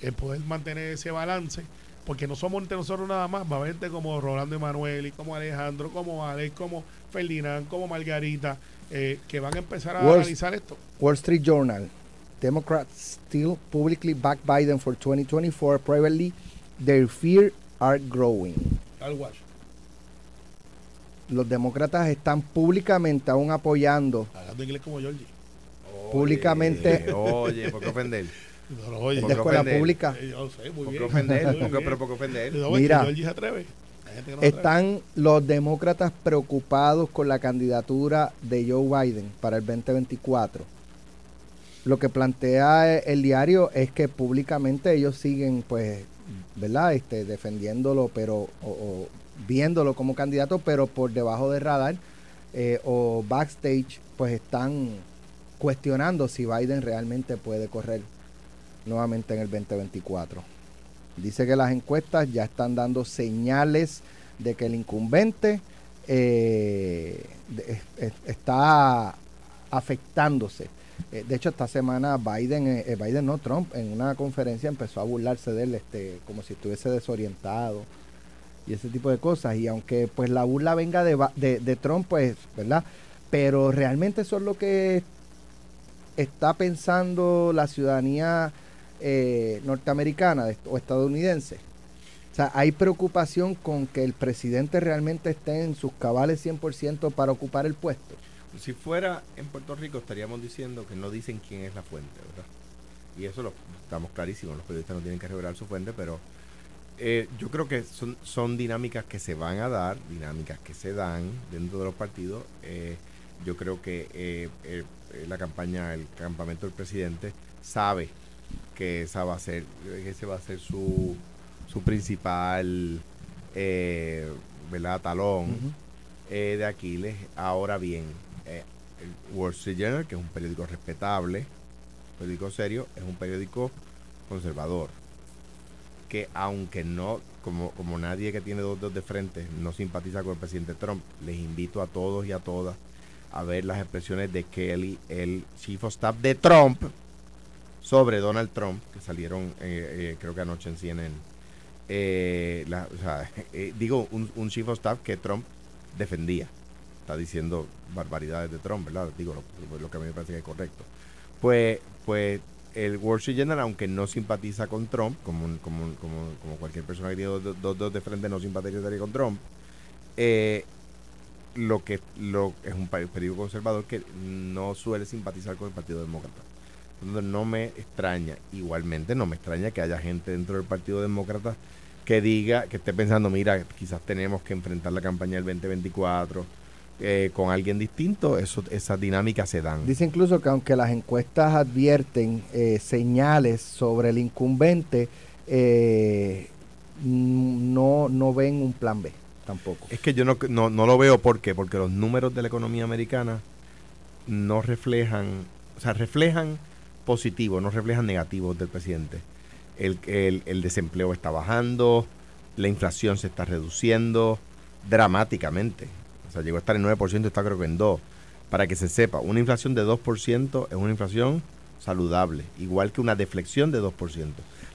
el poder mantener ese balance, porque no somos entre nosotros nada más, va a haber gente como Rolando Emanuel y como Alejandro, como Alex, como Ferdinand, como Margarita, eh, que van a empezar a Worst. analizar esto. Wall Street Journal. Democrats still publicly back Biden for 2024. Privately, their fear are growing. Watch. Los demócratas están públicamente aún apoyando Hablando inglés como Georgie. Públicamente- Oye, ¿por qué ofender? No, no, oye, de escuela ofender. pública. yo sé, muy ¿Por qué bien. ofender? Muy ¿Por qué- bien. ¿Pero por qué ofender? No, es que Mira. Se atreve. No. Están los demócratas preocupados con la candidatura de Joe Biden para el 2024. Lo que plantea el diario es que públicamente ellos siguen, pues, ¿verdad? Este, defendiéndolo, pero, o, o viéndolo como candidato, pero por debajo del radar eh, o backstage, pues están cuestionando si Biden realmente puede correr nuevamente en el 2024. Dice que las encuestas ya están dando señales de que el incumbente eh, está afectándose. Eh, de hecho, esta semana Biden, eh, Biden no Trump, en una conferencia empezó a burlarse de él, este, como si estuviese desorientado y ese tipo de cosas. Y aunque pues la burla venga de, de, de Trump, pues, ¿verdad? Pero realmente eso es lo que está pensando la ciudadanía eh, norteamericana o estadounidense. O sea, hay preocupación con que el presidente realmente esté en sus cabales 100% para ocupar el puesto. Si fuera en Puerto Rico estaríamos diciendo que no dicen quién es la fuente, ¿verdad? Y eso lo estamos clarísimos, los periodistas no tienen que revelar su fuente, pero eh, yo creo que son, dinámicas que se van a dar, dinámicas que se dan dentro de los partidos. Eh, yo creo que la campaña, el campamento del presidente sabe que esa va a ser, que ese va a ser su, su principal eh, ¿verdad? talón eh, de Aquiles. Ahora bien, eh, el Wall Street Journal, que es un periódico respetable, un periódico serio, es un periódico conservador. Que aunque no, como, como nadie que tiene dos dedos de frente no simpatiza con el presidente Trump, les invito a todos y a todas a ver las expresiones de Kelly, el chief of staff de Trump, sobre Donald Trump, que salieron eh, eh, creo que anoche en CNN. Eh, eh, digo, un, un chief of staff que Trump defendía. Está diciendo barbaridades de Trump, ¿verdad? Digo lo, que a mí me parece que es correcto. Pues, pues el Wall Street aunque no simpatiza con Trump, como, un- como, un- como, como cualquier persona que tiene dos dos dedos de frente no simpatizaría con Trump, eh, lo que lo es un periódico conservador que no suele simpatizar con el Partido Demócrata. No me extraña, igualmente no me extraña que haya gente dentro del Partido Demócrata que diga, que esté pensando, mira, quizás tenemos que enfrentar la campaña del 2024 eh, con alguien distinto, eso, esas dinámicas se dan. Dice incluso que aunque las encuestas advierten eh, señales sobre el incumbente, eh, no, no ven un plan B tampoco. Es que yo no, no, no lo veo ¿por qué? porque los números de la economía americana no reflejan, o sea, reflejan positivos, no reflejan negativos del presidente. El, el, desempleo está bajando, la inflación se está reduciendo dramáticamente. O sea, llegó a estar en 9%, está creo que en 2%. Para que se sepa, una inflación de 2% es una inflación saludable, igual que una deflexión de 2%.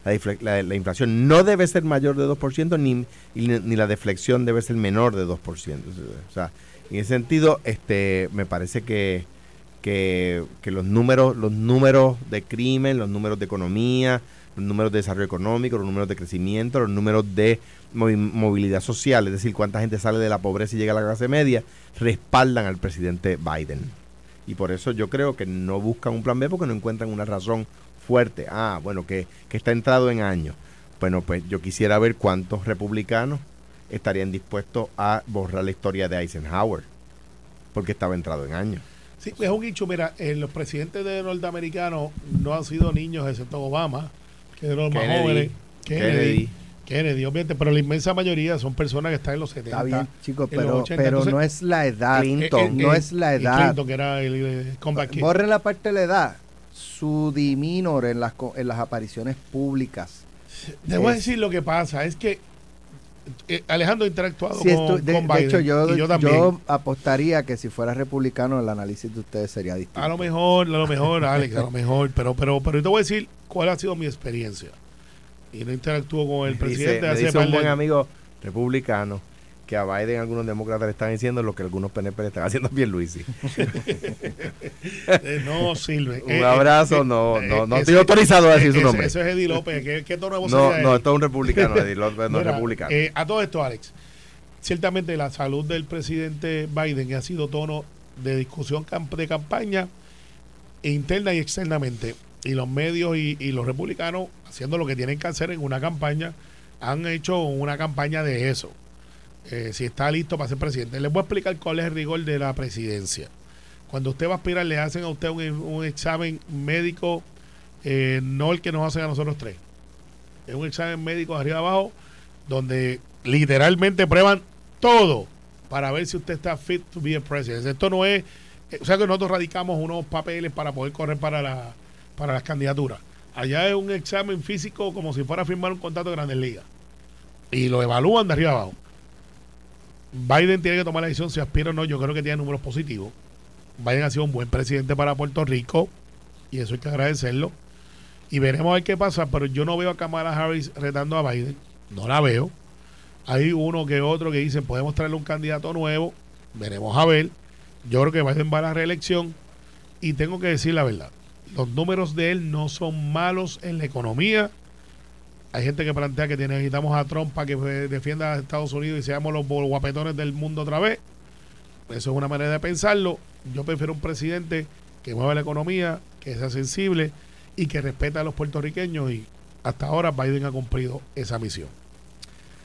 La, la- la inflación no debe ser mayor de 2%, ni, ni, ni la deflexión debe ser menor de 2%. O sea, en ese sentido, este, me parece que, que, los números, los números de crimen, los números de economía, los números de desarrollo económico, los números de crecimiento, los números de movi- movilidad social, es decir, cuánta gente sale de la pobreza y llega a la clase media, respaldan al presidente Biden. Y por eso yo creo que no buscan un plan B porque no encuentran una razón fuerte. Ah, bueno, que, que está entrado en años. Bueno, pues yo quisiera ver cuántos republicanos estarían dispuestos a borrar la historia de Eisenhower porque estaba entrado en años. Sí, es un hecho. Mira, eh, los presidentes de norteamericanos no han sido niños, excepto Obama, que es de los más jóvenes. Kennedy. Kennedy. Kennedy, obviamente, pero la inmensa mayoría son personas que están en los 70. Está bien, chicos, pero, 80. pero Entonces, no es la edad. Clinton. eh, eh, no eh, es la edad. Clinton, que era el, eh, comeback kid. Borren la parte de la edad. Su diminor en las, co- en las apariciones públicas. Te voy a decir lo que pasa, es que eh, Alejandro ha interactuado Sí, con, esto- de, con de hecho, yo, y yo también. yo apostaría que si fuera republicano, el análisis de ustedes sería distinto. A lo mejor, a lo mejor, Alex, a lo mejor, pero, pero, pero yo te voy a decir cuál ha sido mi experiencia. Y no interactúo con el Me presidente dice, me hace dice par un de- buen amigo republicano que a Biden algunos demócratas le están diciendo lo que algunos PNP le están haciendo a Pierluisi. Eh, no sirve. Un Eh, eh, abrazo, eh, no, eh, no, no estoy autorizado a decir su nombre. Eso es Eddie López. ¿Qué, qué tono de voz No, no, esto es un republicano, Eddie López no es republicano. eh, a todo esto, Alex, ciertamente la salud del presidente Biden ha sido tono de discusión de campaña interna y externamente. Y los medios y, y los republicanos, haciendo lo que tienen que hacer en una campaña, han hecho una campaña de eso. Eh, si está listo para ser presidente. Les voy a explicar cuál es el rigor de la presidencia. Cuando usted va a aspirar, le hacen a usted un, examen médico, eh, no el que nos hacen a nosotros tres. Es un examen médico de arriba abajo, donde literalmente prueban todo para ver si usted está fit to be a president. Esto no es, eh, o sea que nosotros radicamos unos papeles para poder correr para, la, para las candidaturas. Allá es un examen físico como si fuera a firmar un contrato de Grandes Ligas. Y lo evalúan de arriba abajo. Biden tiene que tomar la decisión si aspira o no. Yo creo que tiene números positivos. Biden ha sido un buen presidente para Puerto Rico y eso hay que agradecerlo. Y veremos a ver qué pasa, pero yo no veo a Kamala Harris retando a Biden. No la veo. Hay uno que otro que dicen podemos traerle un candidato nuevo. Veremos a ver. Yo creo que Biden va a la reelección. Y tengo que decir la verdad. Los números de él no son malos en la economía. Hay gente que plantea que necesitamos a Trump para que eh, defienda a Estados Unidos y seamos los guapetones del mundo otra vez. Eso es una manera de pensarlo. Yo prefiero un presidente que mueva la economía, que sea sensible y que respete a los puertorriqueños. Y hasta ahora Biden ha cumplido esa misión.